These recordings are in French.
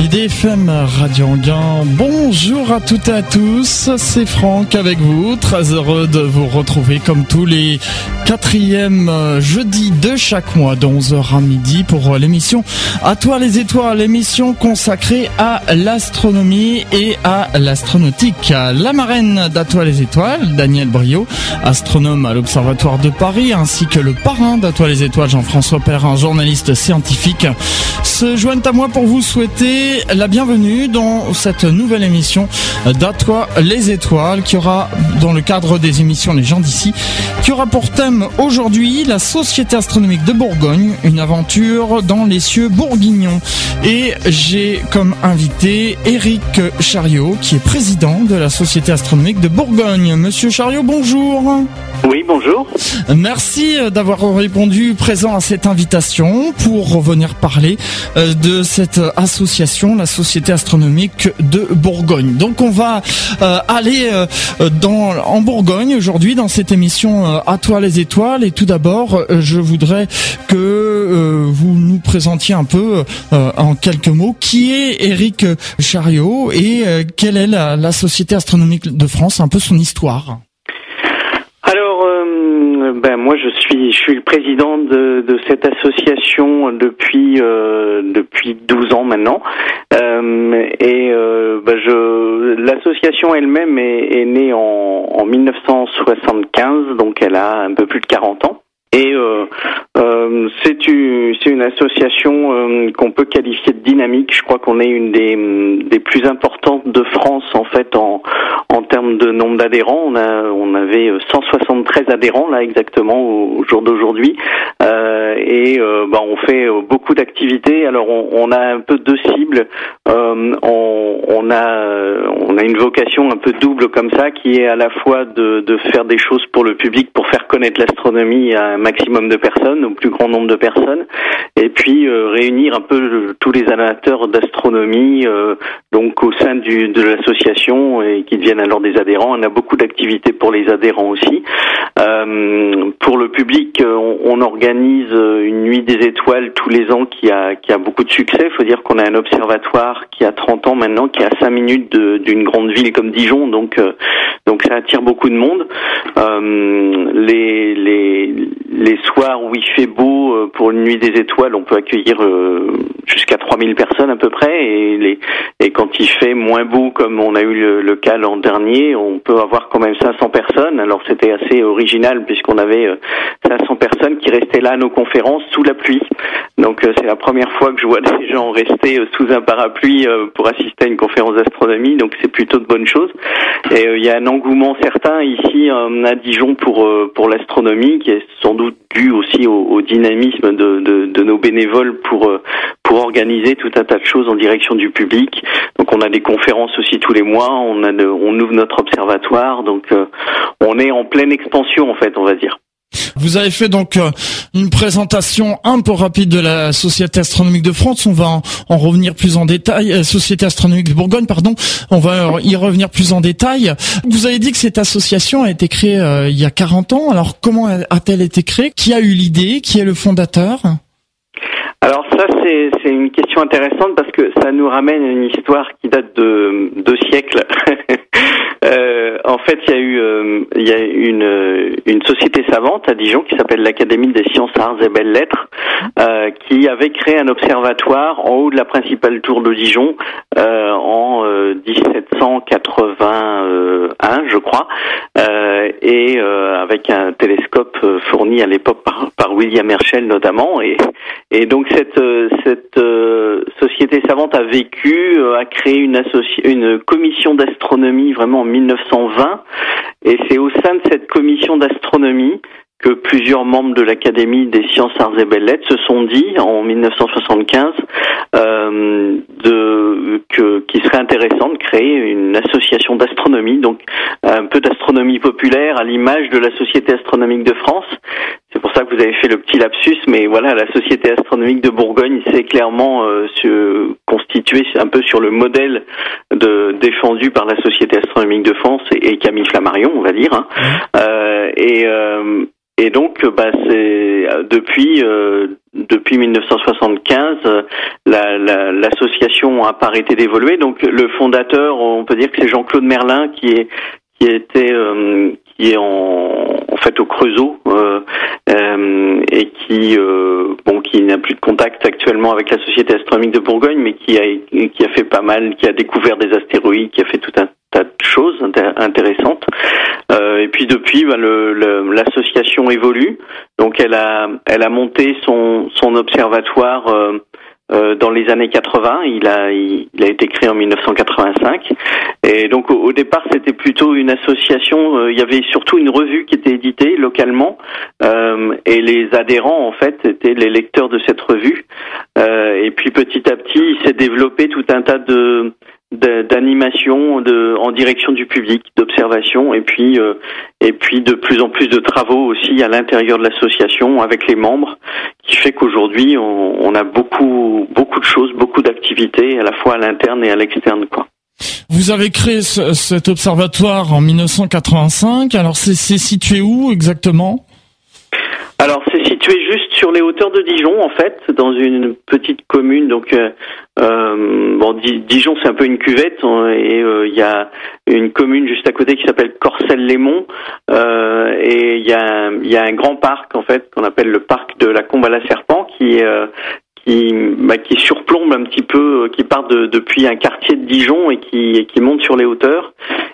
IDFM Radio Anguin, bonjour à toutes et à tous, c'est Franck avec vous, très heureux de vous retrouver comme tous les quatrièmes jeudis de chaque mois de 11h à midi pour l'émission À toi les étoiles, l'émission consacrée à l'astronomie et à l'astronautique. La marraine d'À toi les étoiles, Daniel Brio, astronome à l'Observatoire de Paris, ainsi que le parrain d'À toi les étoiles, Jean-François Perrin, journaliste scientifique, se joignent à moi pour vous souhaiter la bienvenue dans cette nouvelle émission d'À toi les étoiles qui aura dans le cadre des émissions Les gens d'ici qui aura pour thème aujourd'hui la Société astronomique de Bourgogne, une aventure dans les cieux bourguignons. Et j'ai comme invité Eric Chariot qui est président de la Société astronomique de Bourgogne. Monsieur Chariot, bonjour. Oui, bonjour. Merci d'avoir répondu présent à cette invitation pour revenir parler euh, de cette association, la Société astronomique de Bourgogne. Donc on va euh, aller euh, dans, en Bourgogne aujourd'hui dans cette émission À toi les étoiles. Et tout d'abord, je voudrais que vous nous présentiez un peu en quelques mots qui est Eric Chariot et quelle est la Société astronomique de France, un peu son histoire. Ben moi je suis je suis le président de, cette association depuis euh, depuis 12 ans maintenant euh, et euh, ben je l'association elle-même est, née en, en 1975 donc elle a un peu plus de 40 ans et euh, euh, c'est une, association qu'on peut qualifier de dynamique. Je crois qu'on est une des, des, plus importantes de France en fait en, en termes de nombre d'adhérents. On, on avait 173 adhérents là exactement au, jour d'aujourd'hui. Euh, et euh, bah, on fait beaucoup d'activités. Alors on, a un peu deux cibles. On, a, on a une vocation un peu double comme ça qui est à la fois de, de faire des choses pour le public, pour faire connaître l'astronomie à maximum de personnes, au plus grand nombre de personnes, et puis euh, réunir un peu tous les amateurs d'astronomie, euh, donc au sein de l'association et qui deviennent alors des adhérents. On a beaucoup d'activités pour les adhérents aussi. Euh, pour le public, on, on, organise une nuit des étoiles tous les ans qui a qui a beaucoup de succès. Il faut dire qu'on a un observatoire qui a 30 ans maintenant, qui est à 5 minutes d'une grande ville comme Dijon, donc donc ça attire beaucoup de monde. les, les les soirs où il fait beau euh, pour une nuit des étoiles, on peut accueillir euh, jusqu'à 3000 personnes à peu près. Et, les, et quand il fait moins beau, comme on a eu le, cas l'an dernier, on peut avoir quand même 500 personnes. Alors c'était assez original puisqu'on avait 500 euh, personnes qui restaient là à nos conférences sous la pluie. Donc c'est la première fois que je vois des gens rester sous un parapluie pour assister à une conférence d'astronomie. Donc c'est plutôt de bonnes choses. Et il y a un engouement certain ici à Dijon pour pour l'astronomie qui est sans doute dû aussi au, dynamisme de, de, de, nos bénévoles pour euh, pour organiser tout un tas de choses en direction du public. Donc on a des conférences aussi tous les mois, on a on ouvre notre observatoire, donc euh, on est en pleine expansion en fait, on va dire. Vous avez fait donc euh, une présentation un peu rapide de la Société astronomique de France. On va en, revenir plus en détail. Euh, Société astronomique de Bourgogne, pardon. On va y revenir plus en détail. Vous avez dit que cette association a été créée euh, il y a 40 ans. Alors comment a-t-elle été créée? Qui a eu l'idée? Qui est le fondateur? Alors ça c'est une question intéressante parce que ça nous ramène à une histoire qui date de deux siècles. Euh, en fait, il y a eu euh, euh, une société savante à Dijon qui s'appelle l'Académie des sciences, arts et belles lettres, euh, qui avait créé un observatoire en haut de la principale tour de Dijon en 1781, je crois, et avec un télescope fourni à l'époque par, par, William Herschel notamment, et donc cette société savante a vécu, a créé une une commission d'astronomie vraiment 1920. Et c'est au sein de cette commission d'astronomie que plusieurs membres de l'Académie des sciences, arts et belles lettres se sont dit en 1975 euh, qu'il serait intéressant de créer une association d'astronomie, donc un peu d'astronomie populaire à l'image de la Société astronomique de France. Ça que vous avez fait le petit lapsus, mais voilà, la Société astronomique de Bourgogne s'est clairement euh, se constituée un peu sur le modèle de, défendu par la Société astronomique de France et, Camille Flammarion, on va dire. Hein. Euh, et euh, et donc, bah, c'est depuis depuis 1975, l'association la, a pas arrêté d'évoluer. Donc, le fondateur, on peut dire que c'est Jean-Claude Merlin qui est qui était qui est en, en fait au Creusot euh, euh, et qui euh, bon qui n'a plus de contact actuellement avec la Société astronomique de Bourgogne, mais qui a qui a fait pas mal, qui a découvert des astéroïdes, qui a fait tout un tas de choses intéressantes. Euh, et puis depuis, bah, l'association le, évolue. Donc elle a elle a monté son son observatoire euh, euh, dans les années 80. Il a, il, a été créé en 1985. Et donc au, départ, c'était plutôt une association. Euh, il y avait surtout une revue qui était éditée localement, euh, et les adhérents en fait étaient les lecteurs de cette revue. et puis petit à petit, il s'est développé tout un tas de d'animation de, en direction du public, d'observation, et puis euh, et puis de plus en plus de travaux aussi à l'intérieur de l'association avec les membres, qui fait qu'aujourd'hui on, on, a beaucoup beaucoup de choses, beaucoup d'activités à la fois à l'interne et à l'externe, quoi. Vous avez créé cet observatoire en 1985. Alors c'est situé où exactement? Alors c'est situé juste sur les hauteurs de Dijon en fait, dans une petite commune. Donc euh, euh bon, Dijon c'est un peu une cuvette hein, et euh, il y a une commune juste à côté qui s'appelle Corcelles-les-Monts euh, et il y a, y a un grand parc en fait qu'on appelle le parc de la Combe à la Serpent qui qui, bah, qui surplombe un petit peu, qui part de, depuis un quartier de Dijon et qui, qui monte sur les hauteurs.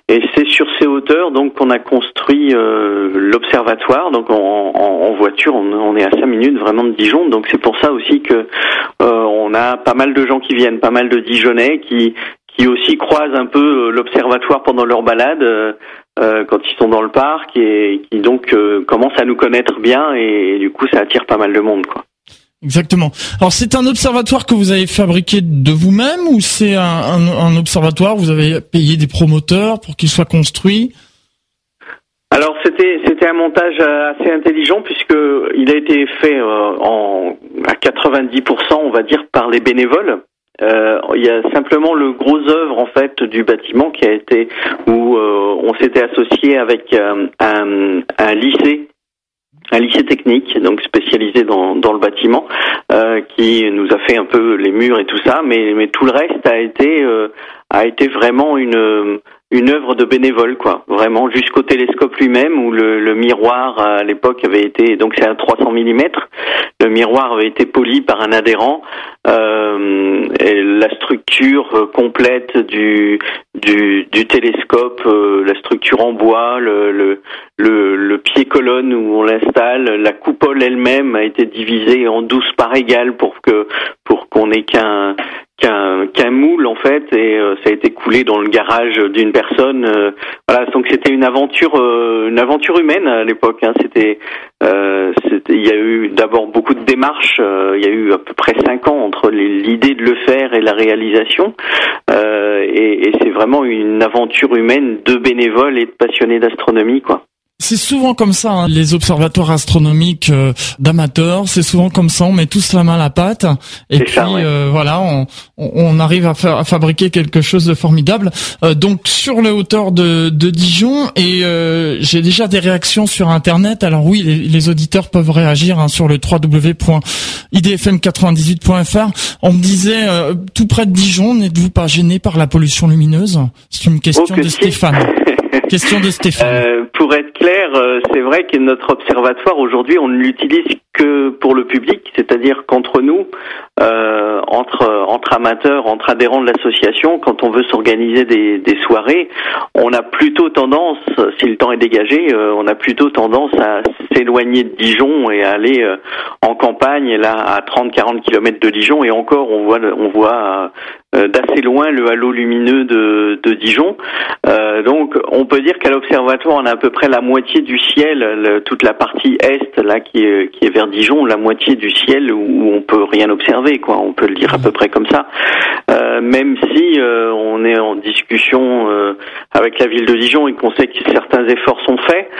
Et c'est sur ces hauteurs donc qu'on a construit euh, l'observatoire. Donc en, en, voiture, on, on, est à 5 minutes vraiment de Dijon. Donc c'est pour ça aussi que euh, on a pas mal de gens qui viennent, pas mal de Dijonnais qui qui aussi croisent un peu euh, l'observatoire pendant leur balade. Euh, quand ils sont dans le parc et qui donc commencent à nous connaître bien et, et, du coup ça attire pas mal de monde quoi. Exactement. Alors c'est un observatoire que vous avez fabriqué de vous-même ou c'est un, un, observatoire vous avez payé des promoteurs pour qu'il soit construit? Alors c'était c'était un montage assez intelligent puisque il a été fait euh, en à 90% on va dire par les bénévoles. Euh, il y a simplement le gros œuvre en fait du bâtiment qui a été où euh, on s'était associé avec euh, un, un lycée un lycée technique, donc spécialisé dans, dans le bâtiment, euh, qui nous a fait un peu les murs et tout ça, mais, mais tout le reste a été euh, a été vraiment une une œuvre de bénévole, quoi. Vraiment jusqu'au télescope lui-même où le, le, miroir à l'époque avait été donc c'est à 300 mm. Le miroir avait été poli par un adhérent. Euh, et la structure complète du du, du télescope, euh, la structure en bois, le, le, le, le pied colonne où on l'installe, la coupole elle-même a été divisée en 12 parts égales pour que pour qu'on ait qu'un qu'un moule en fait et euh, ça a été coulé dans le garage d'une personne euh, voilà donc c'était une aventure euh, une aventure humaine à l'époque hein. c'était il y a eu d'abord beaucoup de démarches il y a eu à peu près cinq ans entre l'idée de le faire et la réalisation et, et c'est vraiment une aventure humaine de bénévoles et de passionnés d'astronomie quoi c'est souvent comme ça, hein, les observatoires astronomiques euh, d'amateurs, c'est souvent comme ça, on met tous la main à la pâte, et puis euh, voilà, on, on, arrive à, faire, à, fabriquer quelque chose de formidable. Euh, donc sur les hauteurs de, de Dijon, et j'ai déjà des réactions sur Internet, alors oui, les, les auditeurs peuvent réagir hein, sur le www.idfm98.fr. On me disait, tout près de Dijon, n'êtes-vous pas gêné par la pollution lumineuse? C'est une question oh, de Stéphane. Stéphane. pour être clair, euh, c'est vrai que notre observatoire aujourd'hui, on ne l'utilise que pour le public, c'est-à-dire qu'entre nous, euh, entre amateurs, entre adhérents de l'association, quand on veut s'organiser des, soirées, on a plutôt tendance, si le temps est dégagé, euh, on a plutôt tendance à s'éloigner de Dijon et à aller euh, en campagne, là à 30-40 km de Dijon, et encore on voit on voit d'assez loin le halo lumineux de, Dijon. donc on peut dire qu'à l'observatoire, on a à peu près la moitié du ciel, toute la partie est là qui est vers Dijon, la moitié du ciel où on peut rien observer, quoi. On peut le dire à peu près comme ça. Euh, même si euh, on est en discussion euh, avec la ville de Dijon et qu'on sait que certains efforts sont faits,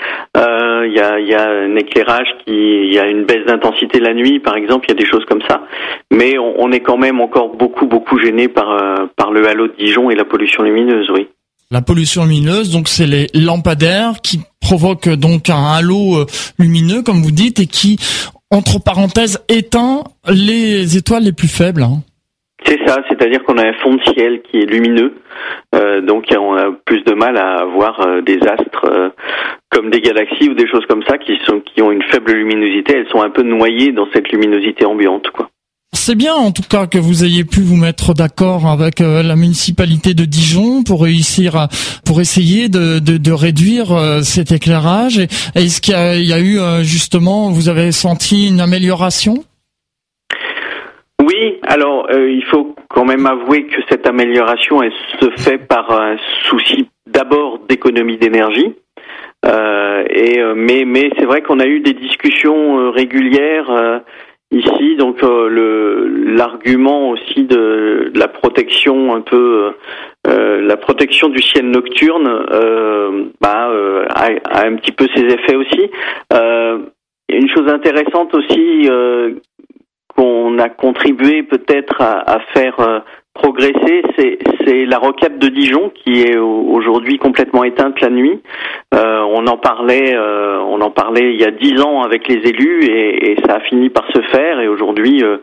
il y a, un éclairage qui, il y a une baisse d'intensité la nuit, par exemple, il y a des choses comme ça. Mais on, on est quand même encore beaucoup beaucoup gêné par par le halo de Dijon et la pollution lumineuse, oui. La pollution lumineuse, donc c'est les lampadaires qui provoquent donc un halo lumineux, comme vous dites, et qui, entre parenthèses, éteint les étoiles les plus faibles. Hein. C'est ça, c'est-à-dire qu'on a un fond de ciel qui est lumineux, euh, donc on a plus de mal à voir euh, des astres comme des galaxies ou des choses comme ça qui sont qui ont une faible luminosité. Elles sont un peu noyées dans cette luminosité ambiante, quoi. C'est bien en tout cas que vous ayez pu vous mettre d'accord avec euh, la municipalité de Dijon pour réussir, pour essayer de, réduire euh, cet éclairage. Est-ce qu'il y, a eu euh, justement, vous avez senti une amélioration? Oui, alors il faut quand même avouer que cette amélioration se fait par un souci d'abord d'économie d'énergie. Mais c'est vrai qu'on a eu des discussions régulières ici. Donc euh, le l'argument aussi de, la protection un peu euh, la protection du ciel nocturne euh, bah, a, un petit peu ses effets aussi. une chose intéressante aussi qu'on a contribué peut-être à, faire progresser, c'est la rocade de Dijon qui est aujourd'hui complètement éteinte la nuit. Euh, on en parlait, euh, on en parlait il y a dix ans avec les élus et, et ça a fini par se faire. Et aujourd'hui, euh,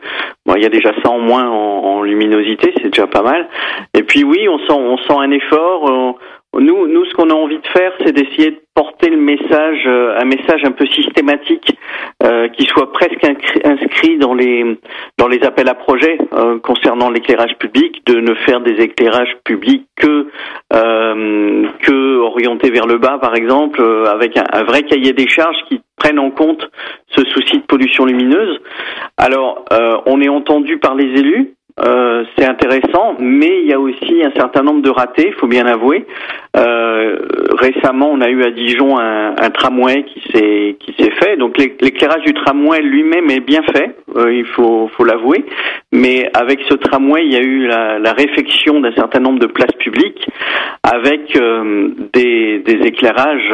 bon, il y a déjà ça en moins en, en luminosité, c'est déjà pas mal. Et puis oui, on sent, on sent un effort. Nous, nous, ce qu'on a envie de faire, c'est d'essayer de porter le message, euh, un message un peu systématique, euh, qui soit presque inscrit dans les dans les appels à projets euh, concernant l'éclairage public, de ne faire des éclairages publics que que orientés vers le bas, par exemple, avec un, un, vrai cahier des charges qui prenne en compte ce souci de pollution lumineuse. Alors, on est entendu par les élus. Euh, c'est intéressant, mais il y a aussi un certain nombre de ratés, il faut bien avouer. Euh, récemment, on a eu à Dijon un, un tramway qui s'est qui s'est fait. Donc l'éclairage du tramway lui-même est bien fait, euh, il faut faut l'avouer. Mais avec ce tramway, il y a eu la, la réfection d'un certain nombre de places publiques avec euh, des, des éclairages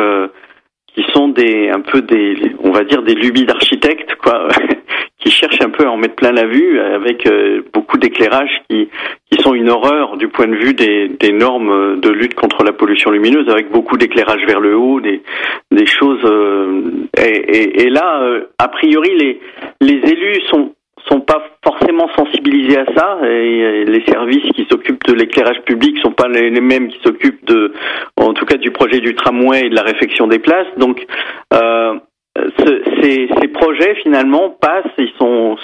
qui sont des un peu des on va dire des lubies d'architectes quoi qui cherchent un peu à en mettre plein la vue avec euh, beaucoup d'éclairages qui qui sont une horreur du point de vue des, des normes de lutte contre la pollution lumineuse avec beaucoup d'éclairage vers le haut des des choses euh, et, et, et, là euh, a priori les les élus sont sont pas forcément sensibilisés à ça et les services qui s'occupent de l'éclairage public sont pas les, mêmes qui s'occupent de en tout cas du projet du tramway et de la réfection des places. Donc euh, ces, projets finalement passent, ils sont,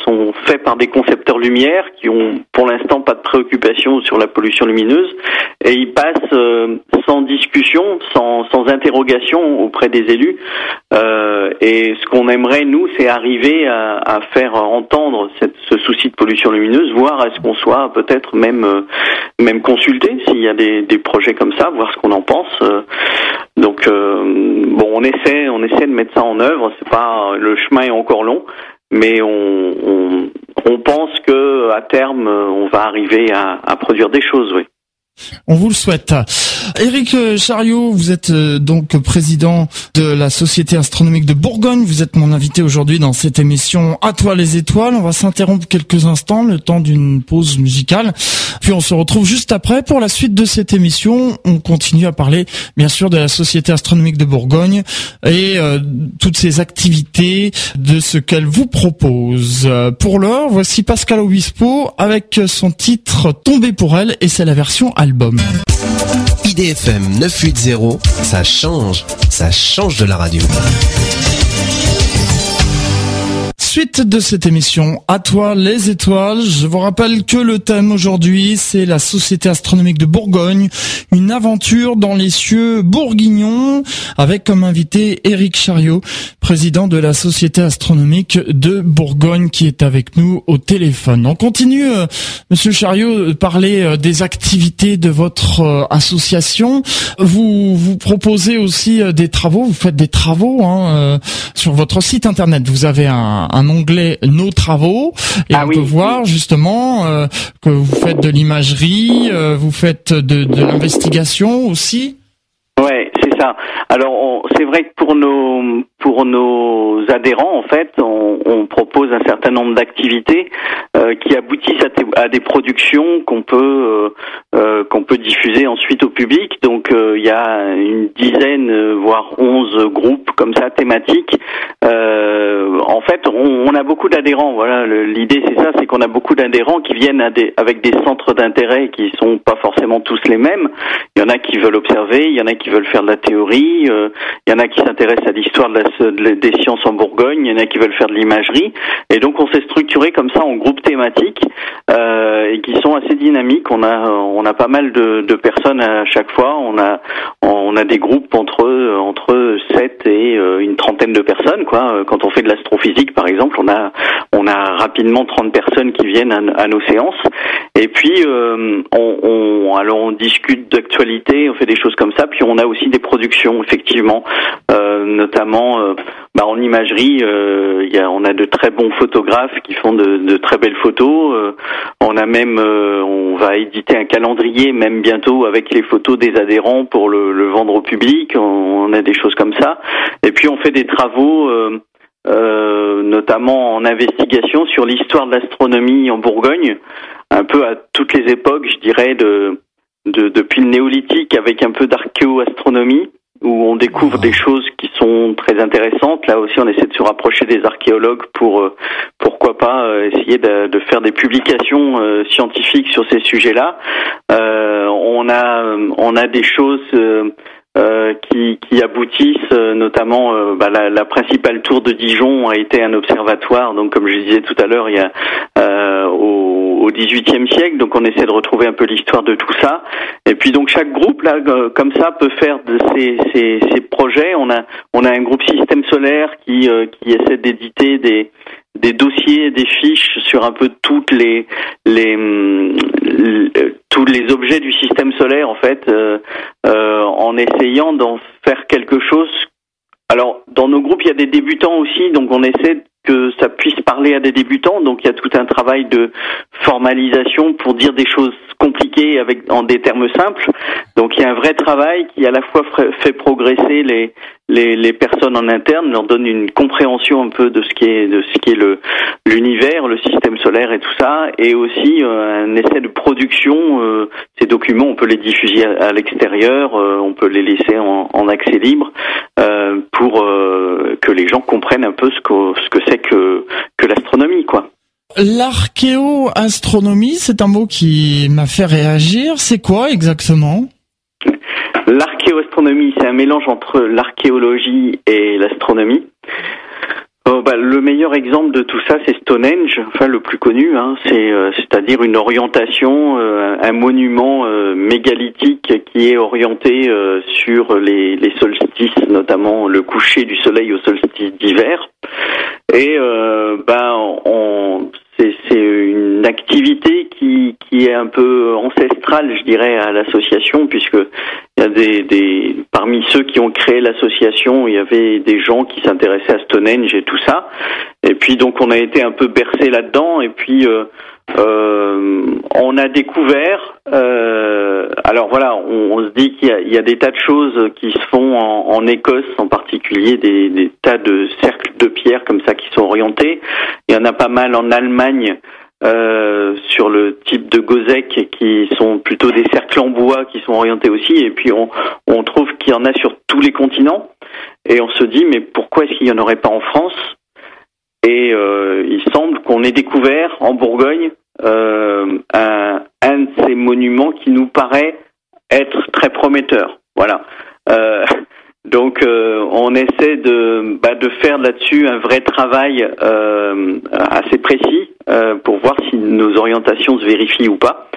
faits par des concepteurs lumière qui ont pour l'instant pas de préoccupation sur la pollution lumineuse et ils passent euh, sans discussion, sans, sans interrogation auprès des élus. Euh, et ce qu'on aimerait nous, c'est arriver à, faire entendre ce souci de pollution lumineuse, voir à ce qu'on soit peut-être même euh, même consulté s'il y a des, projets comme ça, voir ce qu'on en pense. Euh, donc bon, on essaie on essaie de mettre ça en œuvre c'est pas le chemin est encore long, mais on, on, on pense que à terme on va arriver à, à produire des choses, oui. On vous le souhaite. Éric Chariot, vous êtes euh, donc président de la Société astronomique de Bourgogne. Vous êtes mon invité aujourd'hui dans cette émission À toi les étoiles. On va s'interrompre quelques instants, le temps d'une pause musicale. Puis on se retrouve juste après pour la suite de cette émission. On continue à parler bien sûr de la Société astronomique de Bourgogne et euh, toutes ses activités, de ce qu'elle vous propose. Pour l'heure, voici Pascal Obispo avec son titre Tombé pour elle et c'est la version IDFM 980, ça change, ça change de la radio suite de cette émission, à toi les étoiles. Je vous rappelle que le thème aujourd'hui, c'est la Société astronomique de Bourgogne, une aventure dans les cieux bourguignons, avec comme invité Éric Chariot, président de la Société astronomique de Bourgogne, qui est avec nous au téléphone. On continue, euh, Monsieur Chariot, de parler euh, des activités de votre euh, association. Vous vous proposez aussi des travaux, vous faites des travaux hein, sur votre site internet. Vous avez un onglet Nos travaux et ah on peut voir justement euh, que vous faites de l'imagerie, euh, vous faites de, de l'investigation aussi? Ouais, c'est ça. Alors c'est vrai que pour nos pour nos adhérents en fait, on, propose un certain nombre d'activités euh, qui aboutissent à, des productions qu'on peut qu'on peut diffuser ensuite au public. Donc il y a une dizaine, voire onze groupes comme ça thématiques. en fait, on, on a beaucoup d'adhérents. Voilà, l'idée c'est ça, c'est qu'on a beaucoup d'adhérents qui viennent avec des centres d'intérêt qui sont pas forcément tous les mêmes. Il y en a qui veulent observer, il y en a qui veulent faire de la théorie, il y en a qui s'intéressent à l'histoire de la, des sciences en Bourgogne, il y en a qui veulent faire de l'imagerie. Et donc on s'est structuré comme ça en groupes thématiques euh, et qui sont assez dynamiques. On a on a pas mal de, personnes à chaque fois. On a on a des groupes entre entre 7 et euh, une trentaine de personnes. Quand on fait de l'astrophysique par exemple, on a on a rapidement 30 personnes qui viennent à, nos séances. Et puis euh, on, alors on discute d'actualité, on fait des choses comme ça. Puis on a aussi des productions effectivement, notamment euh, bah, en imagerie. Euh, on a de très bons photographes qui font de, très belles photos. Euh, on a même, on va éditer un calendrier même bientôt avec les photos des adhérents pour le, vendre au public. On, a des choses comme ça. Et puis on fait des travaux. Notamment en investigation sur l'histoire de l'astronomie en Bourgogne, un peu à toutes les époques, je dirais, de depuis le néolithique avec un peu d'archéoastronomie où on découvre des choses qui sont très intéressantes. Là aussi, on essaie de se rapprocher des archéologues pour euh, pourquoi pas euh, essayer de, de, faire des publications euh, scientifiques sur ces sujets-là. on a on a des choses qui, qui, aboutissent, notamment bah, la, la, principale tour de Dijon a été un observatoire. Donc, comme je disais tout à l'heure, il y a au XVIIIe siècle. Donc on essaie de retrouver un peu l'histoire de tout ça. Et puis donc chaque groupe là, euh, comme ça, peut faire de projets. On a on a un groupe système solaire qui euh, qui essaie d'éditer des des dossiers, des fiches sur un peu toutes les les, tous les objets du système solaire en fait, euh, en essayant d'en faire quelque chose. Alors dans nos groupes il y a des débutants aussi, donc on essaie que ça puisse parler à des débutants. Donc il y a tout un travail de formalisation pour dire des choses compliquées avec en des termes simples. Donc il y a un vrai travail qui à la fois fait progresser les les, les personnes en interne, leur donne une compréhension un peu de ce qui est de ce qui est le l'univers, le système solaire et tout ça, et aussi euh, un essai de production. Euh, ces documents, on peut les diffuser à, l'extérieur, euh, on peut les laisser en, en accès libre pour que les gens comprennent un peu ce que ce que c'est que que l'astronomie, quoi. L'archéoastronomie, c'est un mot qui m'a fait réagir. C'est quoi exactement? L'archéoastronomie, c'est un mélange entre l'archéologie et l'astronomie. Oh, bah, le meilleur exemple de tout ça, c'est Stonehenge, enfin le plus connu, hein, euh, à dire une orientation, euh, un monument euh, mégalithique qui est orienté sur les, solstices, notamment le coucher du soleil au solstice d'hiver. Et ben, on, c'est une activité qui, qui est un peu ancestrale, je dirais, à l'association, puisque il y a des, des parmi ceux qui ont créé l'association, il y avait des gens qui s'intéressaient à Stonehenge et tout ça. Et puis donc on a été un peu bercé là-dedans. Et puis euh, euh, on a découvert. Euh, alors voilà, on, se dit qu'il y, a des tas de choses qui se font en, Écosse, en particulier des, des, tas de cercles de pierre comme ça qui sont orientés. Il y en a pas mal en Allemagne. Euh, sur le type de gozek qui sont plutôt des cercles en bois qui sont orientés aussi et puis on, on trouve qu'il y en a sur tous les continents et on se dit mais pourquoi est-ce qu'il n'y en aurait pas en France? Et euh, il semble qu'on ait découvert en Bourgogne euh, un, de ces monuments qui nous paraît être très prometteur. Voilà. Euh, donc euh, on essaie de, bah, de faire là-dessus un vrai travail euh, assez précis euh, pour voir si nos orientations se vérifient ou pas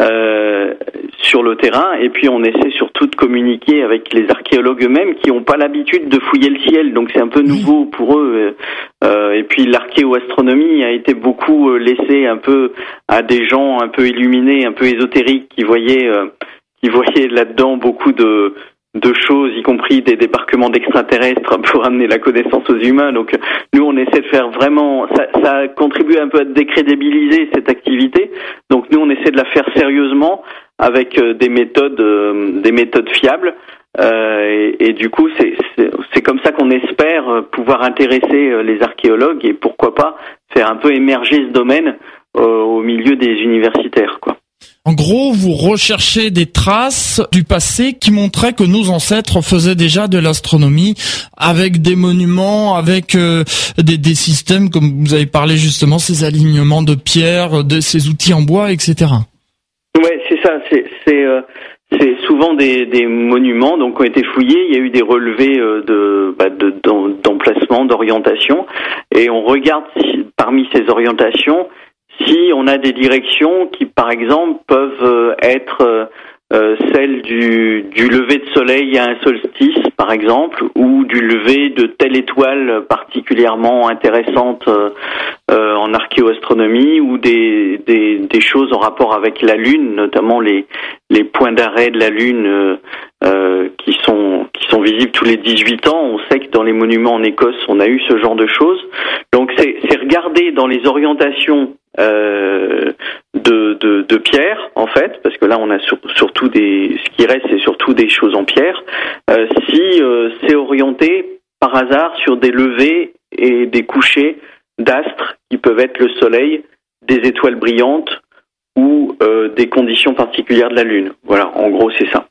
euh, sur le terrain. Et puis on essaie surtout de communiquer avec les archéologues eux-mêmes qui n'ont pas l'habitude de fouiller le ciel, donc c'est un peu nouveau pour eux. Euh, et puis l'archéoastronomie a été beaucoup laissée un peu à des gens un peu illuminés, un peu ésotériques qui voyaient qui voyaient là-dedans beaucoup de de choses, y compris des débarquements d'extraterrestres pour amener la connaissance aux humains. Donc nous, on essaie de faire vraiment, ça, contribue un peu à décrédibiliser cette activité. Donc nous, on essaie de la faire sérieusement avec euh, des méthodes, euh, des méthodes fiables. Euh, et, et, du coup, c'est comme ça qu'on espère pouvoir intéresser les archéologues et pourquoi pas faire un peu émerger ce domaine au milieu des universitaires, quoi. En gros, vous recherchez des traces du passé qui montraient que nos ancêtres faisaient déjà de l'astronomie avec des monuments, avec euh, des, systèmes, comme vous avez parlé justement, ces alignements de pierres, ces outils en bois, etc. Ouais, c'est ça. C'est euh, souvent des, monuments donc qui ont été fouillés. Il y a eu des relevés euh, de bah, d'emplacement, d'orientation, et on regarde parmi ces orientations si on a des directions qui, par exemple, peuvent euh, être euh, euh, celles du, du, lever de soleil à un solstice, par exemple, ou du lever de telle étoile particulièrement intéressante en archéoastronomie, ou des, choses en rapport avec la Lune, notamment les, points d'arrêt de la Lune qui sont qui sont visibles tous les 18 ans. On sait que dans les monuments en Écosse, on a eu ce genre de choses. Donc c'est regarder dans les orientations euh, de, pierre en fait, parce que là on a surtout des, ce qui reste c'est surtout des choses en pierre. Euh, si euh, c'est orienté par hasard sur des levées et des couchers d'astres qui peuvent être le Soleil, des étoiles brillantes ou des conditions particulières de la Lune. Voilà, en gros c'est ça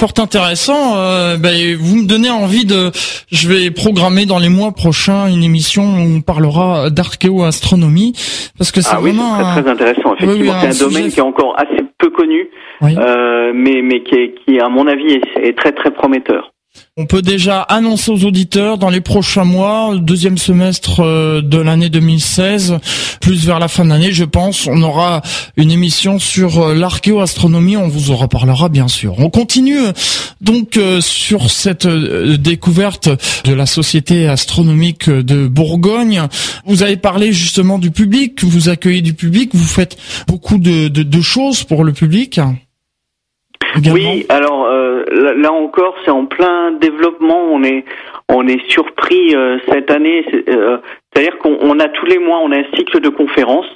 fort intéressant. Euh, ben, vous me donnez envie de. Je vais programmer dans les mois prochains une émission où on parlera d'archéoastronomie parce que c'est ah oui, vraiment très, intéressant. Effectivement, c'est un, domaine qui est encore assez peu connu, euh, mais mais qui, est, qui à mon avis est très très prometteur. On peut déjà annoncer aux auditeurs dans les prochains mois, deuxième semestre euh, de l'année 2016, plus vers la fin de l'année, je pense, on aura une émission sur euh, l'archéoastronomie. On vous en reparlera bien sûr. On continue euh, donc sur cette découverte de la Société astronomique de Bourgogne. Vous avez parlé justement du public, vous accueillez du public, vous faites beaucoup de, de choses pour le public. Oui, alors euh, là, encore, c'est en plein développement. On est on est surpris euh, cette année. Euh, c'est-à-dire qu'on a tous les mois, on a un cycle de conférences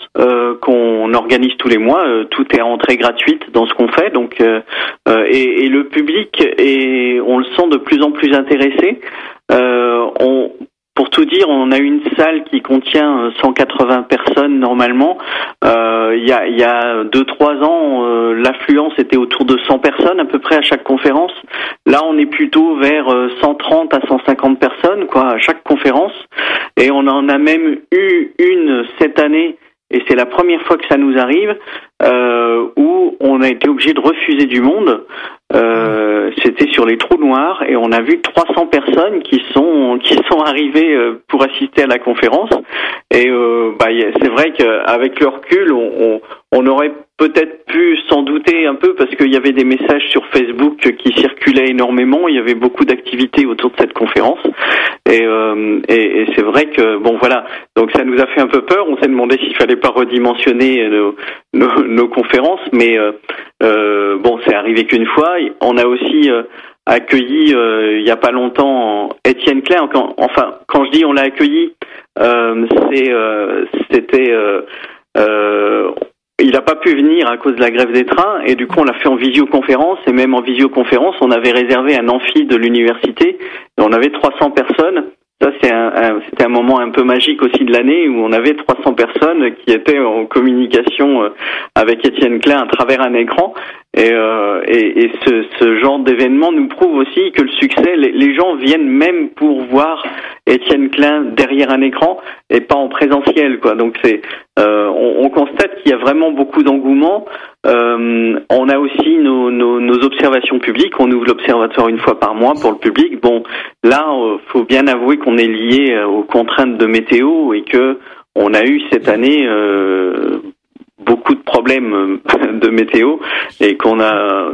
qu'on organise tous les mois. tout est à entrée gratuite dans ce qu'on fait, donc et, le public et on le sent de plus en plus intéressé. Pour tout dire, on a une salle qui contient 180 euh, personnes normalement. Euh, il y a, y a deux trois ans, euh, l'affluence était autour de 100 personnes à peu près à chaque conférence. Là, on est plutôt vers 130 à 150 personnes quoi à chaque conférence. Et on en a même eu une cette année et c'est la première fois que ça nous arrive euh, où on a été obligé de refuser du monde. Euh, C'était sur les trous noirs et on a vu 300 personnes qui sont qui sont arrivées euh, pour assister à la conférence. Et bah, c'est vrai qu'avec le recul, on, on, aurait peut-être pu s'en douter un peu parce qu'il y avait des messages sur Facebook qui circulaient énormément. Il y avait beaucoup d'activités autour de cette conférence. Et, c'est vrai que bon voilà. Donc ça nous a fait un peu peur. On s'est demandé s'il fallait pas redimensionner nos, nos conférences, mais euh, euh, bon, c'est arrivé qu'une fois. On a aussi euh, accueilli il y a pas longtemps Étienne Klein. enfin, quand je dis on l'a accueilli, c'était il n'a pas pu venir à cause de la grève des trains et du coup on l'a fait en visioconférence et même en visioconférence on avait réservé un amphi de l'université on avait 300 personnes ça, c'est un, c'était un moment un peu magique aussi de l'année où on avait 300 personnes qui étaient en communication euh, avec Étienne Klein à travers un écran. Et, euh, et, et ce, ce, genre d'événement nous prouve aussi que le succès, les, gens viennent même pour voir Étienne Klein derrière un écran et pas en présentiel. Quoi. Donc c'est, euh, on, on, constate qu'il y a vraiment beaucoup d'engouement. Euh, on a aussi nos, nos, nos, observations publiques. On ouvre l'observatoire une fois par mois pour le public. Bon, là, euh, faut bien avouer qu'on est lié euh, aux contraintes de météo et que on a eu cette année euh, beaucoup de problèmes euh, de météo et qu'on a,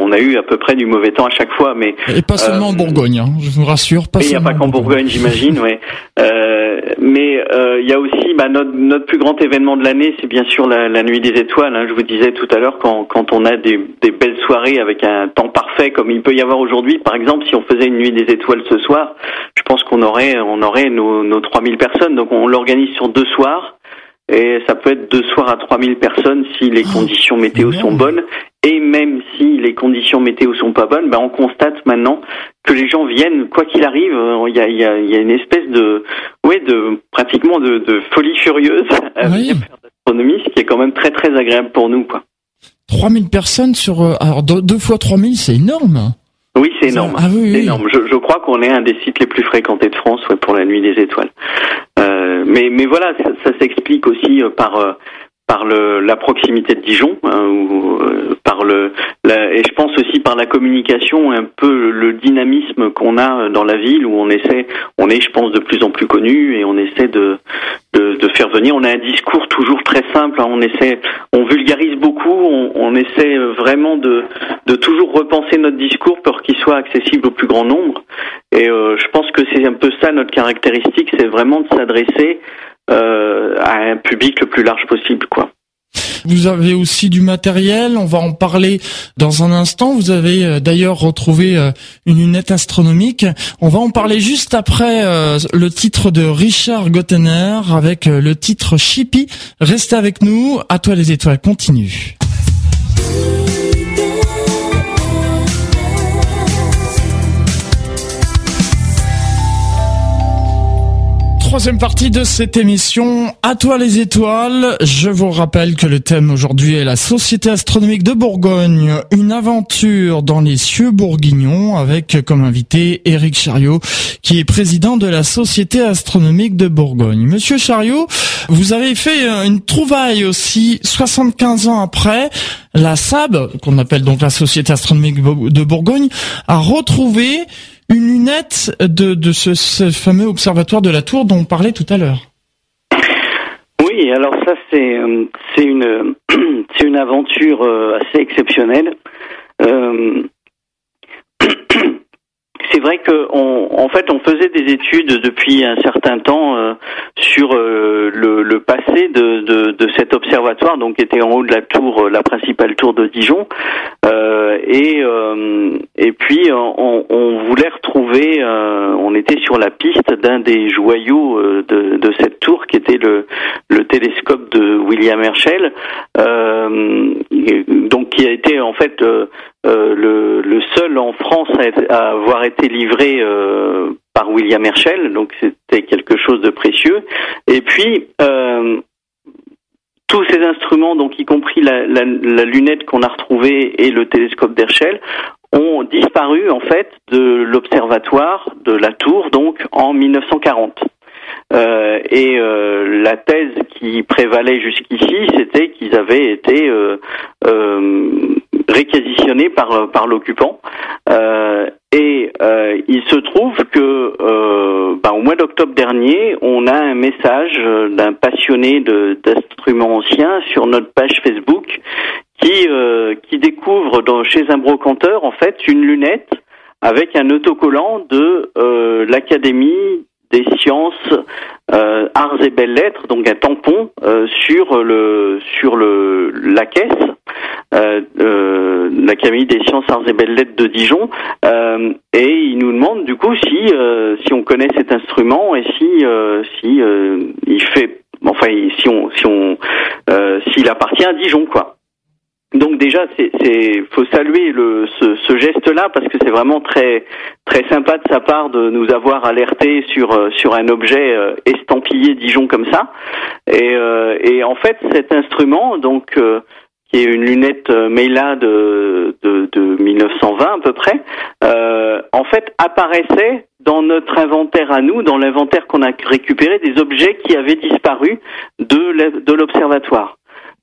on a eu à peu près du mauvais temps à chaque fois. Mais et pas seulement en Bourgogne, hein, je vous rassure. Pas il n'y a pas qu'en Bourgogne, j'imagine, ouais. Euh, mais euh, il y a aussi bah, notre, notre plus grand événement de l'année, c'est bien sûr la, la, nuit des étoiles. Hein. Je vous disais tout à l'heure quand, quand on a des, des belles soirées avec un temps parfait comme il peut y avoir aujourd'hui. Par exemple, si on faisait une nuit des étoiles ce soir, je pense qu'on aurait on aurait nos, nos 3000 personnes. Donc on l'organise sur deux soirs et ça peut être deux soirs à 3000 personnes si les oh, conditions météo sont bonnes et même si les conditions météo sont pas bonnes, ben on constate maintenant que les gens viennent quoi qu'il arrive. Il y a, y, a, y a, une espèce de, ouais, de pratiquement de, de folie furieuse à venir faire d'astronomie, ce qui est quand même très très agréable pour nous, quoi. 3000 personnes sur... alors deux, fois 3000, c'est énorme oui, c'est énorme. Ah, oui, énorme. Je, je, crois qu'on est un des sites les plus fréquentés de France pour la nuit des étoiles. Euh, mais, mais voilà, ça, ça s'explique aussi par par le, la proximité de Dijon, hein, ou, euh, par le, la, et je pense aussi par la communication, un peu le dynamisme qu'on a dans la ville où on essaie, on est, je pense, de plus en plus connu et on essaie de, de, de faire venir. On a un discours toujours très simple. Hein, on essaie, on vulgarise beaucoup, on, on essaie vraiment de, de toujours repenser notre discours pour qu'il soit accessible au plus grand nombre. Et euh, je pense que c'est un peu ça notre caractéristique, c'est vraiment de s'adresser à un public le plus large possible, quoi. Vous avez aussi du matériel, on va en parler dans un instant. Vous avez euh, d'ailleurs retrouvé euh, une lunette astronomique. On va en parler juste après le titre de Richard Gottener avec le titre Chippy. Restez avec nous, à toi les étoiles, continue. Troisième partie de cette émission. À toi les étoiles. Je vous rappelle que le thème aujourd'hui est la Société astronomique de Bourgogne, une aventure dans les cieux bourguignons avec comme invité Éric Chariot, qui est président de la Société astronomique de Bourgogne. Monsieur Chariot, vous avez fait une trouvaille aussi 75 ans après. La SAB, qu'on appelle donc la Société astronomique de Bourgogne, a retrouvé une lunette de, de ce, fameux observatoire de la Tour dont on parlait tout à l'heure. Oui, alors ça c'est euh, c'est une c'est une aventure euh, assez exceptionnelle. Euh, c'est vrai que en fait, on faisait des études depuis un certain temps euh, sur euh, le, passé de, de, cet observatoire, donc qui était en haut de la tour, euh, la principale tour de Dijon, et et puis on, on, voulait retrouver, on était sur la piste d'un des joyaux de, de cette tour, qui était le le télescope de William Herschel, donc qui a été en fait euh, le, le, seul en France à, avoir été livré euh, par William Herschel, donc c'était quelque chose de précieux. Et puis euh, tous ces instruments, donc y compris la, lunette qu'on a retrouvée et le télescope d'Herschel, ont disparu en fait de l'observatoire de la Tour, donc en 1940. Euh, et euh, la thèse qui prévalait jusqu'ici, c'était qu'ils avaient été euh, réquisitionnés par par l'occupant. et il se trouve que bah, au mois d'octobre dernier, on a un message d'un passionné d'instruments anciens sur notre page Facebook qui qui découvre dans, chez un brocanteur en fait une lunette avec un autocollant de l'Académie des sciences, euh, arts et belles lettres, donc un tampon euh, sur le sur le la caisse, euh, euh l'Académie des sciences, arts et belles lettres de Dijon, euh, et il nous demande du coup si si on connaît cet instrument et si si il fait, enfin si on si on s'il appartient à Dijon quoi. Donc déjà, c'est faut saluer le, ce, ce geste-là parce que c'est vraiment très très sympa de sa part de nous avoir alerté sur euh, sur un objet euh, estampillé Dijon comme ça. Et, euh, et en fait, cet instrument, donc qui est une lunette Mela de, de, de 1920 à peu près, en fait apparaissait dans notre inventaire à nous, dans l'inventaire qu'on a récupéré, des objets qui avaient disparu de l'observatoire.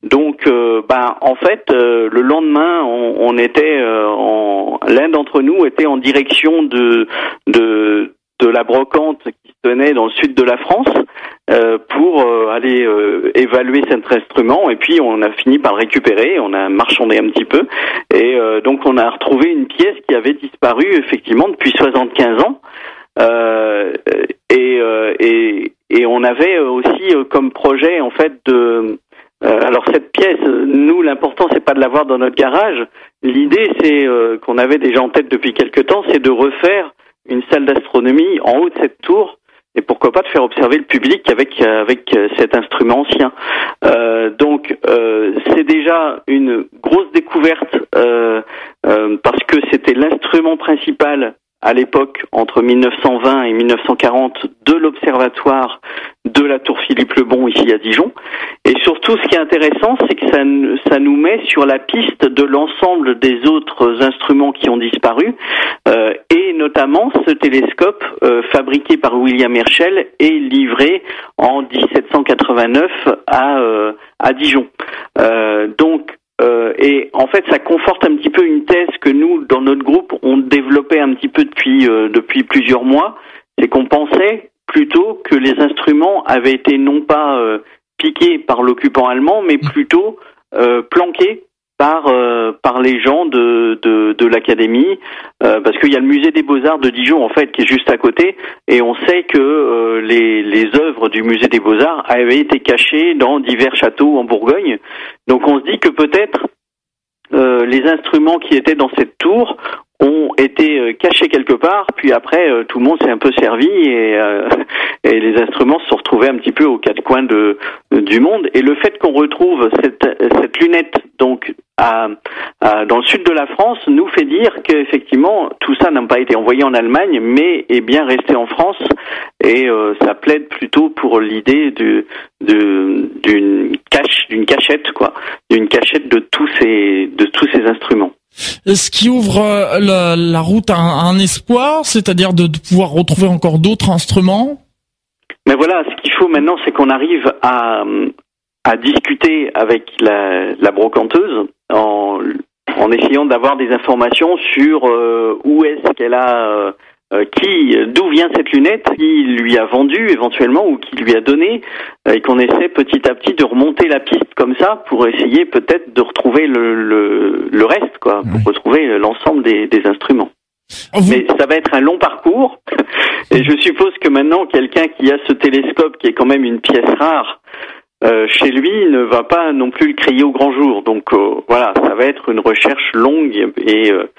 Donc, euh, bah, en fait, euh, le lendemain, on, était, euh, en, l'un d'entre nous était en direction de, de de la brocante qui se tenait dans le sud de la France pour aller évaluer cet instrument. Et puis on a fini par le récupérer, on a marchandé un petit peu. Et donc on a retrouvé une pièce qui avait disparu effectivement depuis 75 ans. Et, et, et on avait aussi comme projet en fait de euh, alors cette pièce, nous l'important c'est pas de l'avoir dans notre garage. L'idée c'est euh, qu'on avait déjà en tête depuis quelque temps, c'est de refaire une salle d'astronomie en haut de cette tour et pourquoi pas de faire observer le public avec avec cet instrument ancien. Euh, donc c'est déjà une grosse découverte parce que c'était l'instrument principal à l'époque, entre 1920 et 1940, de l'observatoire de la tour Philippe Lebon ici à Dijon. Et surtout, ce qui est intéressant, c'est que ça, ça, nous met sur la piste de l'ensemble des autres instruments qui ont disparu, euh, notamment ce télescope euh, fabriqué par William Herschel et livré en 1789 à, euh, à Dijon. Euh, donc, et en fait, ça conforte un petit peu une thèse que nous, dans notre groupe, on développait un petit peu depuis plusieurs mois. C'est qu'on pensait plutôt que les instruments avaient été non pas piqués par l'occupant allemand, mais plutôt planqués par par les gens de de, de l'académie parce qu'il y a le musée des beaux-arts de Dijon en fait qui est juste à côté et on sait que les les œuvres du musée des beaux-arts avaient été cachées dans divers châteaux en Bourgogne. Donc on se dit que peut-être euh, les instruments qui étaient dans cette tour ont été euh, cachés quelque part, puis après euh, tout le monde s'est un peu servi et, et, les instruments se sont retrouvés un petit peu aux quatre coins de, du monde. Et le fait qu'on retrouve cette, cette lunette donc à, dans le sud de la France nous fait dire qu'effectivement tout ça n'a pas été envoyé en Allemagne, mais est bien resté en France et ça plaide plutôt pour l'idée d'une cache d'une cachette quoi, d'une cachette de tous ces de tous ces instruments. Ce qui ouvre euh, la, route à un, espoir, c'est-à-dire de, pouvoir retrouver encore d'autres instruments. Mais voilà, ce qu'il faut maintenant, c'est qu'on arrive à, discuter avec la, brocanteuse en, essayant d'avoir des informations sur euh, où est-ce qu'elle a euh, qui, d'où vient cette lunette, qui lui a vendu éventuellement ou qui lui a donné, euh, et qu'on essaie petit à petit de remonter la piste comme ça pour essayer peut-être de retrouver le, le, le, reste, quoi, pour retrouver l'ensemble des, des instruments. Mais ça va être un long parcours, et je suppose que maintenant quelqu'un qui a ce télescope, qui est quand même une pièce rare, euh, chez lui ne va pas non plus le crier au grand jour. Donc euh, voilà, ça va être une recherche longue et euh,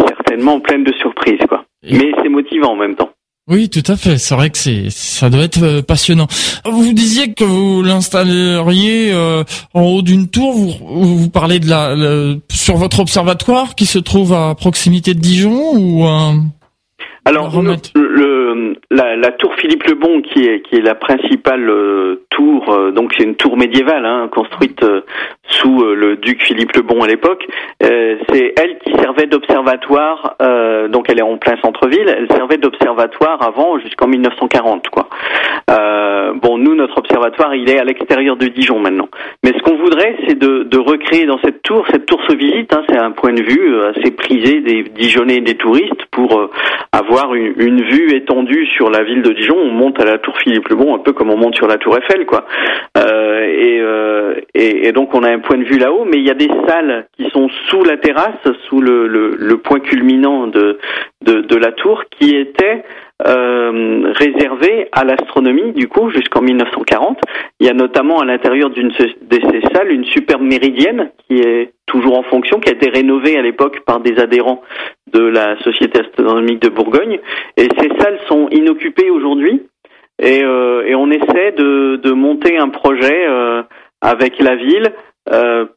certainement pleine de surprises, quoi. Mais c'est motivant en même temps. Oui, tout à fait. C'est vrai que c'est ça doit être euh, passionnant. Vous disiez que vous l'installeriez euh, en haut d'une tour. Vous, vous parlez de la, sur votre observatoire qui se trouve à proximité de Dijon ou alors le, la, la, tour Philippe le Bon qui est qui est la principale euh, tour euh, donc c'est une tour médiévale hein, construite euh, sous le duc Philippe le Bon à l'époque c'est elle qui servait d'observatoire donc elle est en plein centre-ville elle servait d'observatoire avant jusqu'en 1940 quoi bon nous notre observatoire il est à l'extérieur de Dijon maintenant mais ce qu'on voudrait c'est de, recréer dans cette tour cette tour se visite hein, c'est un point de vue assez prisé des Dijonnais et des touristes pour avoir une, vue étendue sur la ville de Dijon. On monte à la tour Philippe le Bon, un peu comme on monte sur la tour Eiffel, quoi. Euh, euh, et, donc on a un point de vue là-haut, mais il y a des salles qui sont sous la terrasse, sous le, point culminant de, la tour, qui étaient euh, réservées à l'astronomie, du coup, jusqu'en 1940. Il y a notamment à l'intérieur d'une de ces salles une superbe méridienne qui est toujours en fonction, qui a été rénovée à l'époque par des adhérents de la Société astronomique de Bourgogne. Et ces salles sont inoccupées aujourd'hui. Et, euh, on essaie de, monter un projet euh, avec la ville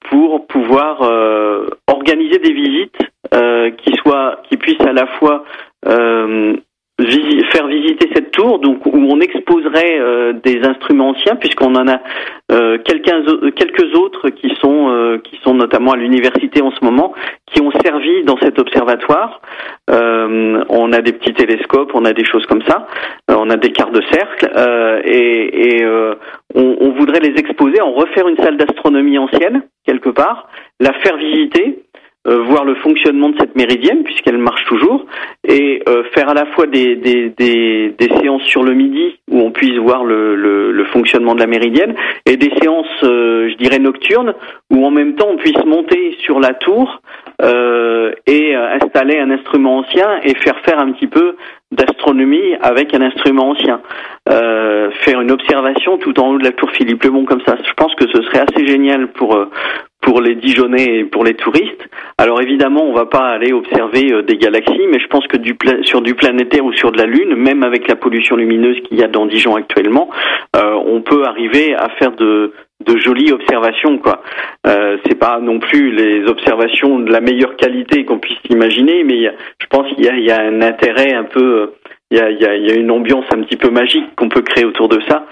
pour pouvoir euh, organiser des visites euh, qui soient, qui puissent à la fois visiter cette tour, donc où on exposerait euh, des instruments anciens, puisqu'on en a euh, quelques autres qui sont euh, qui sont notamment à l'université en ce moment, qui ont servi dans cet observatoire. on a des petits télescopes, on a des choses comme ça, on a des cartes de cercle, et, on, on voudrait les exposer, en refaire une salle d'astronomie ancienne quelque part, la faire visiter voir le fonctionnement de cette méridienne puisqu'elle marche toujours et euh, faire à la fois des, des, des, des, séances sur le midi où on puisse voir le, le, le fonctionnement de la méridienne et des séances, euh, je dirais, nocturnes où en même temps on puisse monter sur la tour et installer un instrument ancien et faire faire un petit peu d'astronomie avec un instrument ancien. faire une observation tout en haut de la tour Philippe Lebon comme ça. Je pense que ce serait assez génial pour pour les Dijonais et pour les touristes. Alors évidemment, on va pas aller observer euh, des galaxies, mais je pense que du sur du planétaire ou sur de la Lune, même avec la pollution lumineuse qu'il y a dans Dijon actuellement, euh, on peut arriver à faire de de jolies observations quoi. Euh, c'est pas non plus les observations de la meilleure qualité qu'on puisse imaginer, mais je pense qu'il y a, un intérêt un peu, il y a, y a, une ambiance un petit peu magique qu'on peut créer autour de ça,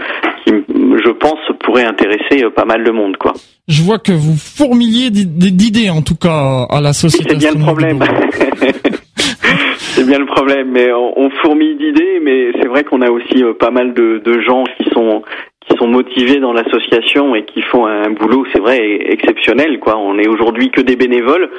qui je pense pourrait intéresser euh, pas mal de monde quoi. Je vois que vous fourmiliez d'idées en tout cas à la société. C'est bien le problème. c'est bien le problème, mais on, fourmille d'idées, mais c'est vrai qu'on a aussi euh, pas mal de, de gens qui sont qui sont motivés dans l'association et qui font un boulot, c'est vrai, exceptionnel. Quoi, on est aujourd'hui que des bénévoles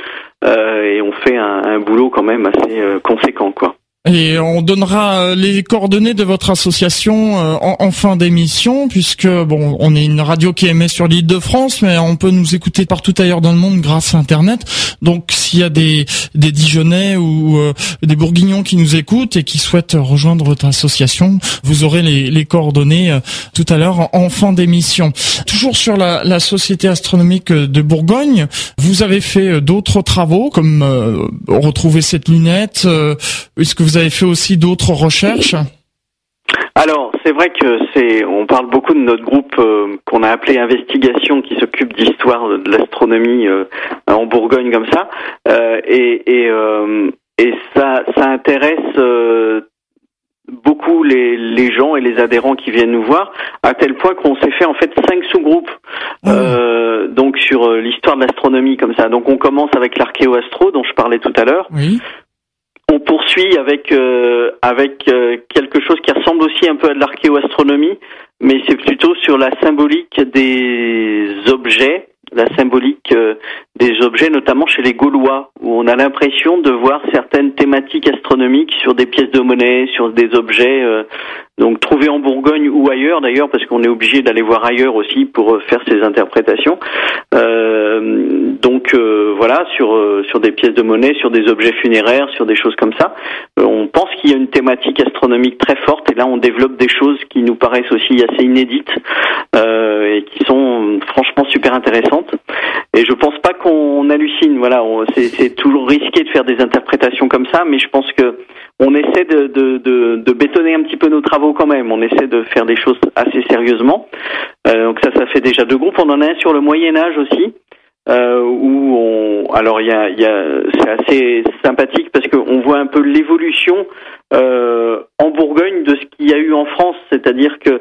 euh, et on fait un, un, boulot quand même assez euh, conséquent, quoi. Et on donnera euh, les coordonnées de votre association euh, en, fin d'émission, puisque bon, on est une radio qui émet sur l'île de France, mais on peut nous écouter partout ailleurs dans le monde grâce à Internet. Donc, s'il y a des des Dijonais ou euh, des Bourguignons qui nous écoutent et qui souhaitent rejoindre votre association, vous aurez les, les coordonnées tout à l'heure en, fin d'émission. Toujours sur la, la, Société astronomique de Bourgogne, vous avez fait d'autres travaux, comme retrouver cette lunette. Est-ce que vous vous avez fait aussi d'autres recherches? Alors, c'est vrai que c'est, on parle beaucoup de notre groupe euh, qu'on a appelé Investigation, qui s'occupe d'histoire de l'astronomie euh, en Bourgogne comme ça, euh, et et, et ça, ça intéresse beaucoup les, les gens et les adhérents qui viennent nous voir, à tel point qu'on s'est fait en fait cinq sous-groupes, ah donc sur l'histoire de l'astronomie comme ça. Donc on commence avec l'archéoastro dont je parlais tout à l'heure. Oui on poursuit avec euh, avec euh, quelque chose qui ressemble aussi un peu à de l'archéoastronomie, mais c'est plutôt sur la symbolique des objets, la symbolique euh, des objets, notamment chez les Gaulois, où on a l'impression de voir certaines thématiques astronomiques sur des pièces de monnaie, sur des objets donc trouvé en Bourgogne ou ailleurs d'ailleurs, parce qu'on est obligé d'aller voir ailleurs aussi pour euh, faire ces interprétations. Euh, donc euh, voilà, sur euh, sur des pièces de monnaie, sur des objets funéraires, sur des choses comme ça. on pense qu'il y a une thématique astronomique très forte, et là on développe des choses qui nous paraissent aussi assez inédites et qui sont franchement super intéressantes. Et je pense pas hallucine. Voilà, c'est toujours risqué de faire des interprétations comme ça, mais je pense que on essaie de, bétonner un petit peu nos travaux quand même. On essaie de faire des choses assez sérieusement. Euh, donc ça, ça fait déjà deux groupes. On en a un sur le Moyen Âge aussi. Euh, où on, alors il y a, c'est assez sympathique parce qu'on voit un peu l'évolution euh, en Bourgogne de ce qu'il y a eu en France, c'est-à-dire que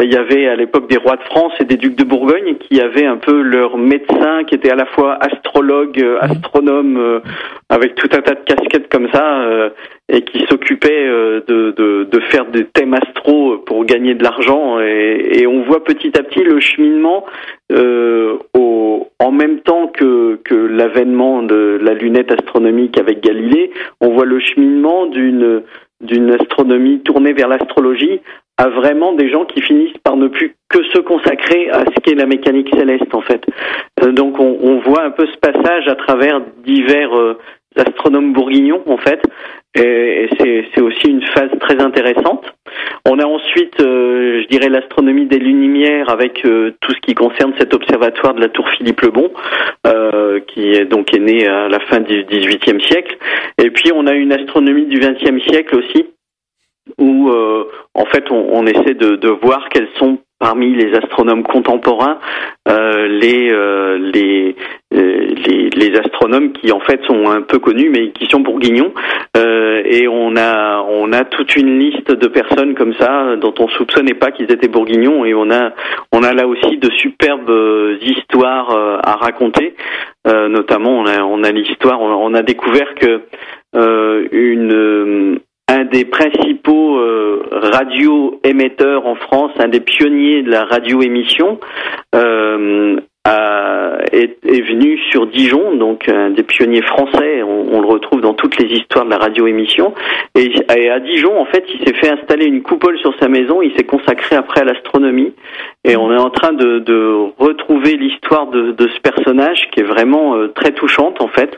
il y avait à l'époque des rois de France et des ducs de Bourgogne qui avaient un peu leur médecin qui était à la fois astrologue, euh, astronome, euh, avec tout un tas de casquettes comme ça, et qui s'occupait de, de, de, faire des thèmes astro pour gagner de l'argent. Et, et, on voit petit à petit le cheminement au, en même temps que, que l'avènement de la lunette astronomique avec Galilée, on voit le cheminement d'une d'une astronomie tournée vers l'astrologie à vraiment des gens qui finissent par ne plus que se consacrer à ce qu'est la mécanique céleste en fait. Euh, donc on, voit un peu ce passage à travers divers euh, astronomes bourguignons en fait, et, c'est aussi une phase très intéressante. On a ensuite, euh, je dirais, l'astronomie des lumières avec tout ce qui concerne cet observatoire de la tour Philippe le Bon, qui est donc né à la fin du XVIIIe siècle. Et puis on a une astronomie du XXe siècle aussi, où euh, en fait on, essaie de, de, voir quels sont parmi les astronomes contemporains euh, les, euh, les, euh, les, les astronomes qui en fait sont un peu connus mais qui sont bourguignons et on a on a toute une liste de personnes comme ça dont on soupçonnait pas qu'ils étaient bourguignons et on a on a là aussi de superbes histoires à raconter. Notamment on a on a l'histoire on, on, a découvert que une un des principaux euh, radio-émetteurs en France, un des pionniers de la radio-émission, euh, est, venu sur Dijon, donc un des pionniers français. On, le retrouve dans toutes les histoires de la radio-émission. Et, à Dijon, en fait, il s'est fait installer une coupole sur sa maison. Il s'est consacré après à l'astronomie. Et on est en train de, retrouver l'histoire de, ce personnage qui est vraiment euh, très touchante, en fait.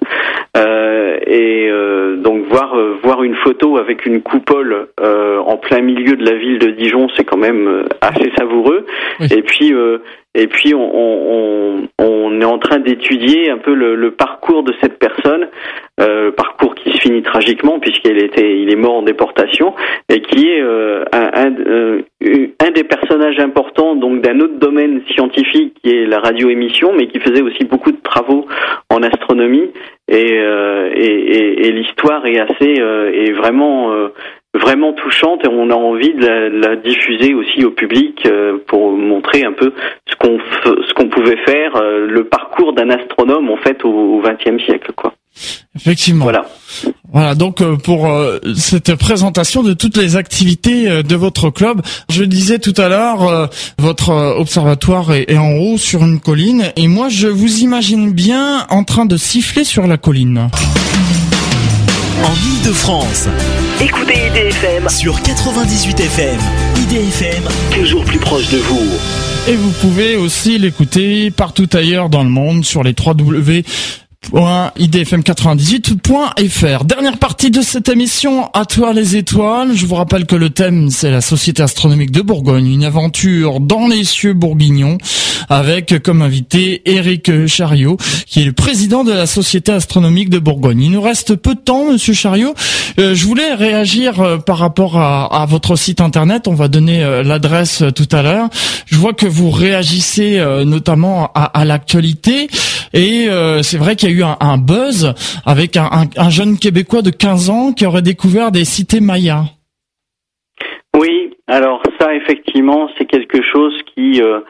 Et euh, une photo avec une coupole en plein milieu de la ville de Dijon, c'est quand même assez savoureux. Et puis et puis on, on, on est en train d'étudier un peu le, le, parcours de cette personne, euh, parcours qui se finit tragiquement puisqu'il était, il est mort en déportation et qui est euh, un, un, euh, un, des personnages importants donc d'un autre domaine scientifique qui est la radioémission, mais qui faisait aussi beaucoup de travaux en astronomie. Et, euh, et, et, l'histoire est assez euh, est vraiment euh, vraiment touchante et on a envie de la, la diffuser aussi au public pour montrer un peu ce qu'on ce qu'on pouvait faire, le parcours d'un astronome en fait au XXe siècle quoi. Effectivement. Voilà. Voilà, donc euh, pour euh, cette présentation de toutes les activités euh, de votre club, je disais tout à l'heure, votre observatoire est, en haut sur une colline, et moi je vous imagine bien en train de siffler sur la colline. En Ile-de-France, écoutez IDFM sur 98 FM. IDFM, toujours plus proche de vous. Et vous pouvez aussi l'écouter partout ailleurs dans le monde sur les 3W idfm98.fr. Dernière partie de cette émission, à toi les étoiles. Je vous rappelle que le thème, c'est la Société astronomique de Bourgogne, une aventure dans les cieux bourguignons, avec comme invité Eric Chariot, qui est le président de la Société astronomique de Bourgogne. Il nous reste peu de temps, monsieur Chariot. Euh, je voulais réagir euh, par rapport à, votre site internet. On va donner euh, l'adresse tout à l'heure. Je vois que vous réagissez notamment à, à l'actualité. Et c'est vrai qu'il y a un, buzz avec un, jeune Québécois de 15 ans qui aurait découvert des cités mayas. Oui, alors ça effectivement c'est quelque chose qui euh,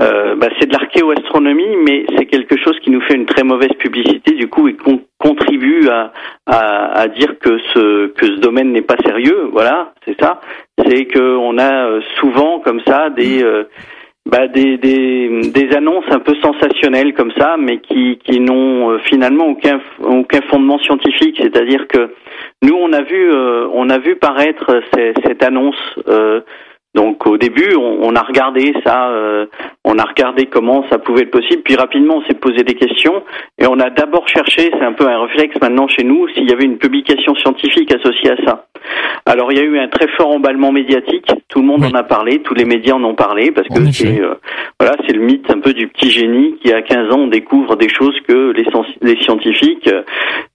euh, bah, c'est de l'archéoastronomie, mais c'est quelque chose qui nous fait une très mauvaise publicité du coup et qu'on contribue à, à, dire que ce que ce domaine n'est pas sérieux. Voilà, c'est ça. C'est qu'on a euh, souvent comme ça des bah, des, des, des, annonces un peu sensationnelles comme ça, mais qui, qui n'ont euh, finalement aucun, aucun fondement scientifique. C'est-à-dire que nous, on a vu, euh, on a vu paraître cette annonce euh, donc au début, on, a regardé ça, euh, on a regardé comment ça pouvait être possible, puis rapidement on s'est posé des questions. Et on a d'abord cherché, c'est un peu un réflexe maintenant chez nous, s'il y avait une publication scientifique associée à ça. Alors il y a eu un très fort emballement médiatique, tout le monde en a parlé, tous les médias en ont parlé parce que c'est euh, voilà, c'est le mythe un peu du petit génie qui à 15 ans découvre des choses que les, les scientifiques, euh,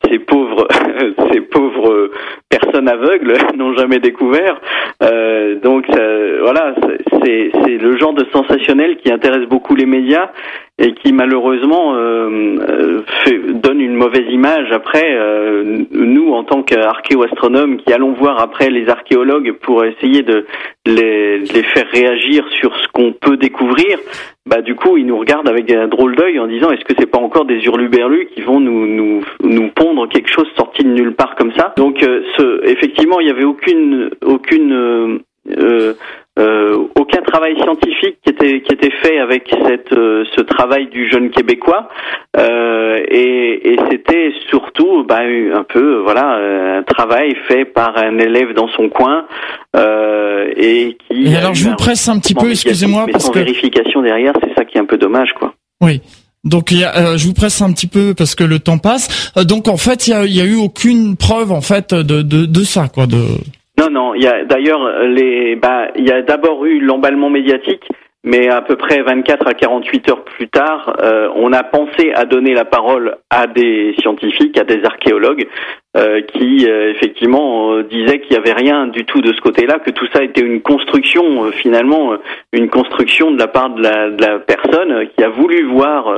ces pauvres ces pauvres personnes aveugles n'ont jamais découvert. donc euh, voilà, c'est le genre de sensationnel qui intéresse beaucoup les médias et qui malheureusement euh, euh, donne une mauvaise image. Après, nous, en tant qu'archéo-astronomes, qui allons voir après les archéologues pour essayer de les, faire réagir sur ce qu'on peut découvrir, bah du coup ils nous regardent avec un drôle d'œil en disant est-ce que c'est pas encore des hurluberlus qui vont nous pondre quelque chose sorti de nulle part comme ça? Donc ce, effectivement il y avait aucune aucune euh, euh, aucun travail scientifique qui était qui était fait avec cette euh, ce travail du jeune québécois. Euh, et, et c'était surtout bah, un peu voilà un travail fait par un élève dans son coin euh, et qui et alors je vous presse un petit peu excusez-moi parce que vérification derrière c'est ça qui est un peu dommage quoi. Oui. Donc il y a, je vous presse un petit peu parce que le temps passe. donc en fait il y a, il y a eu aucune preuve en fait de, de, de ça quoi de non, non. Il y a d'ailleurs les. Bah, il y a d'abord eu l'emballement médiatique, mais à peu près 24 à 48 heures plus tard, euh, on a pensé à donner la parole à des scientifiques, à des archéologues, euh, qui euh, effectivement disaient qu'il n'y avait rien du tout de ce côté-là, que tout ça était une construction, finalement, une construction de la part de la, de la personne qui a voulu voir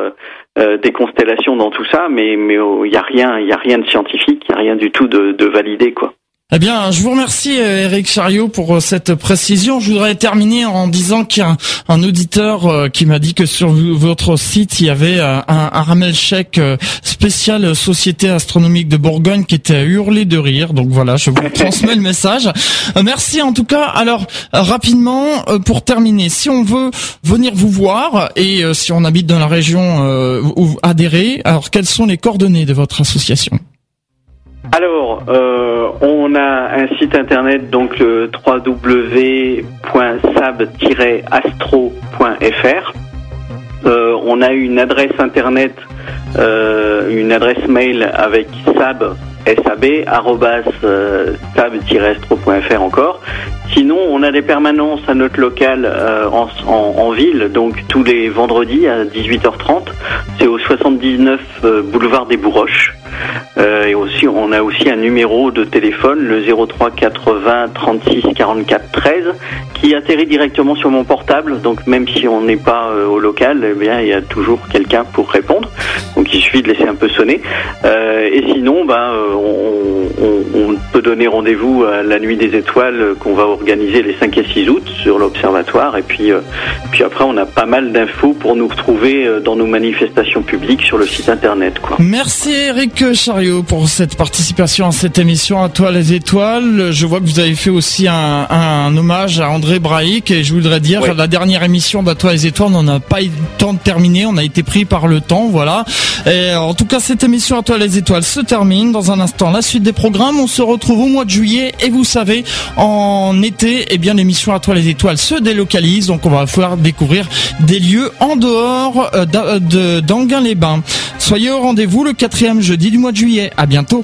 des constellations dans tout ça, mais mais oh, il n'y a rien, il y a rien de scientifique, il n'y a rien du tout de, de validé, quoi. Eh bien, je vous remercie Eric Chariot pour euh, cette précision. Je voudrais terminer en disant qu'il y a un, auditeur euh, qui m'a dit que sur votre site, il y avait euh, un, un ramel chèque spécial Société astronomique de Bourgogne qui était à hurler de rire. Donc voilà, je vous transmets le message. Merci en tout cas. Alors, rapidement, pour terminer, si on veut venir vous voir et si on habite dans la région où adhérer, alors quelles sont les coordonnées de votre association? Alors, euh, on a un site internet, donc le www.sab-astro.fr. Euh, on a une adresse internet, euh, une adresse mail avec sab, sab, sab-astro.fr encore. Sinon, on a des permanences à notre local euh, en, ville, donc tous les vendredis à 18h30. C'est au 79 euh, boulevard des Bourroches. Euh, et aussi, on a aussi un numéro de téléphone, le 03 80 36 44 13, qui atterrit directement sur mon portable. Donc même si on n'est pas au local, eh bien il y a toujours quelqu'un pour répondre. Donc il suffit de laisser un peu sonner. et sinon, bah, on, on, peut donner rendez-vous à la nuit des étoiles qu'on va organiser les 5 et 6 août sur l'Observatoire. Et puis, euh, puis après, on a pas mal d'infos pour nous retrouver euh, dans nos manifestations publiques sur le site internet. Quoi. Merci Eric Chariot pour cette participation à cette émission à toi les étoiles. Je vois que vous avez fait aussi un, un hommage à André Braïc et je voudrais dire la dernière émission d'À toi les étoiles, on n'a pas eu le temps de terminer, on a été pris par le temps, voilà. Et en tout cas, cette émission à toi les étoiles se termine dans un instant. La suite des programmes, on se retrouve au mois de juillet et vous savez, en été, eh bien l'émission à toi les étoiles se délocalise, donc on va pouvoir découvrir des lieux en dehors euh, d'Anguin-les-Bains. Soyez au rendez-vous le quatrième jeudi du mois de juillet. À bientôt.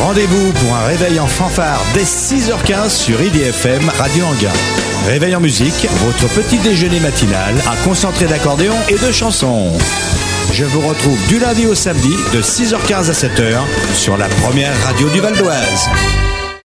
Rendez-vous pour un réveil en fanfare dès 6h15 sur IDFM Radio Anguin. Réveil en musique, votre petit déjeuner matinal, un concentré d'accordéon et de chansons. Je vous retrouve du lundi au samedi de 6h15 à 7h sur la première radio du Val d'Oise.